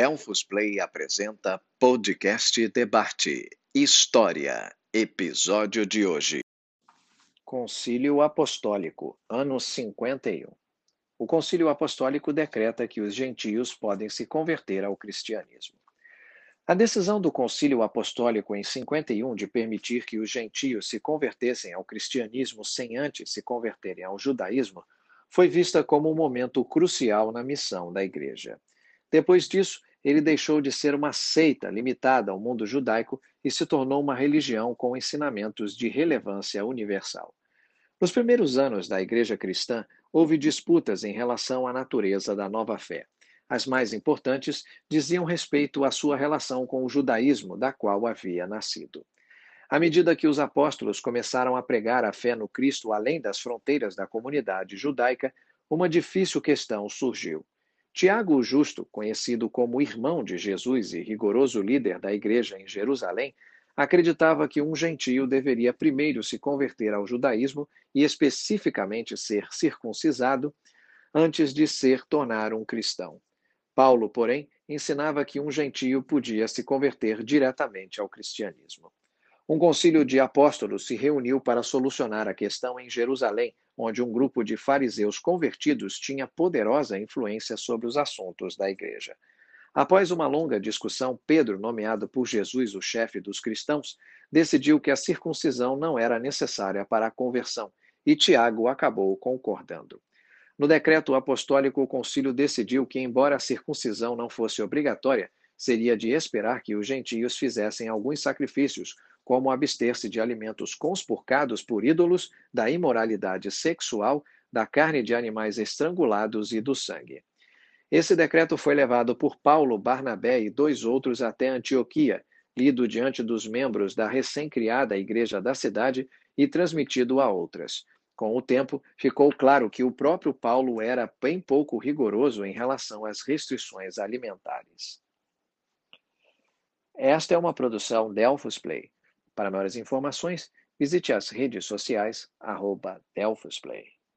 Delfos Play apresenta Podcast Debate História, episódio de hoje. Concílio Apostólico, ano 51. O Concílio Apostólico decreta que os gentios podem se converter ao cristianismo. A decisão do Concílio Apostólico em 51 de permitir que os gentios se convertessem ao cristianismo sem antes se converterem ao judaísmo foi vista como um momento crucial na missão da Igreja. Depois disso, ele deixou de ser uma seita limitada ao mundo judaico e se tornou uma religião com ensinamentos de relevância universal. Nos primeiros anos da Igreja cristã, houve disputas em relação à natureza da nova fé. As mais importantes diziam respeito à sua relação com o judaísmo, da qual havia nascido. À medida que os apóstolos começaram a pregar a fé no Cristo além das fronteiras da comunidade judaica, uma difícil questão surgiu. Tiago o Justo, conhecido como irmão de Jesus e rigoroso líder da igreja em Jerusalém, acreditava que um gentio deveria primeiro se converter ao judaísmo e especificamente ser circuncisado antes de ser tornar um cristão. Paulo, porém, ensinava que um gentio podia se converter diretamente ao cristianismo. Um concílio de apóstolos se reuniu para solucionar a questão em Jerusalém, onde um grupo de fariseus convertidos tinha poderosa influência sobre os assuntos da igreja. Após uma longa discussão, Pedro, nomeado por Jesus o chefe dos cristãos, decidiu que a circuncisão não era necessária para a conversão, e Tiago acabou concordando. No decreto apostólico, o concílio decidiu que, embora a circuncisão não fosse obrigatória, seria de esperar que os gentios fizessem alguns sacrifícios, como abster-se de alimentos conspurcados por ídolos, da imoralidade sexual, da carne de animais estrangulados e do sangue. Esse decreto foi levado por Paulo, Barnabé e dois outros até Antioquia, lido diante dos membros da recém-criada igreja da cidade e transmitido a outras. Com o tempo, ficou claro que o próprio Paulo era bem pouco rigoroso em relação às restrições alimentares. Esta é uma produção Delphos Play. Para maiores informações, visite as redes sociais arroba Delphos Play.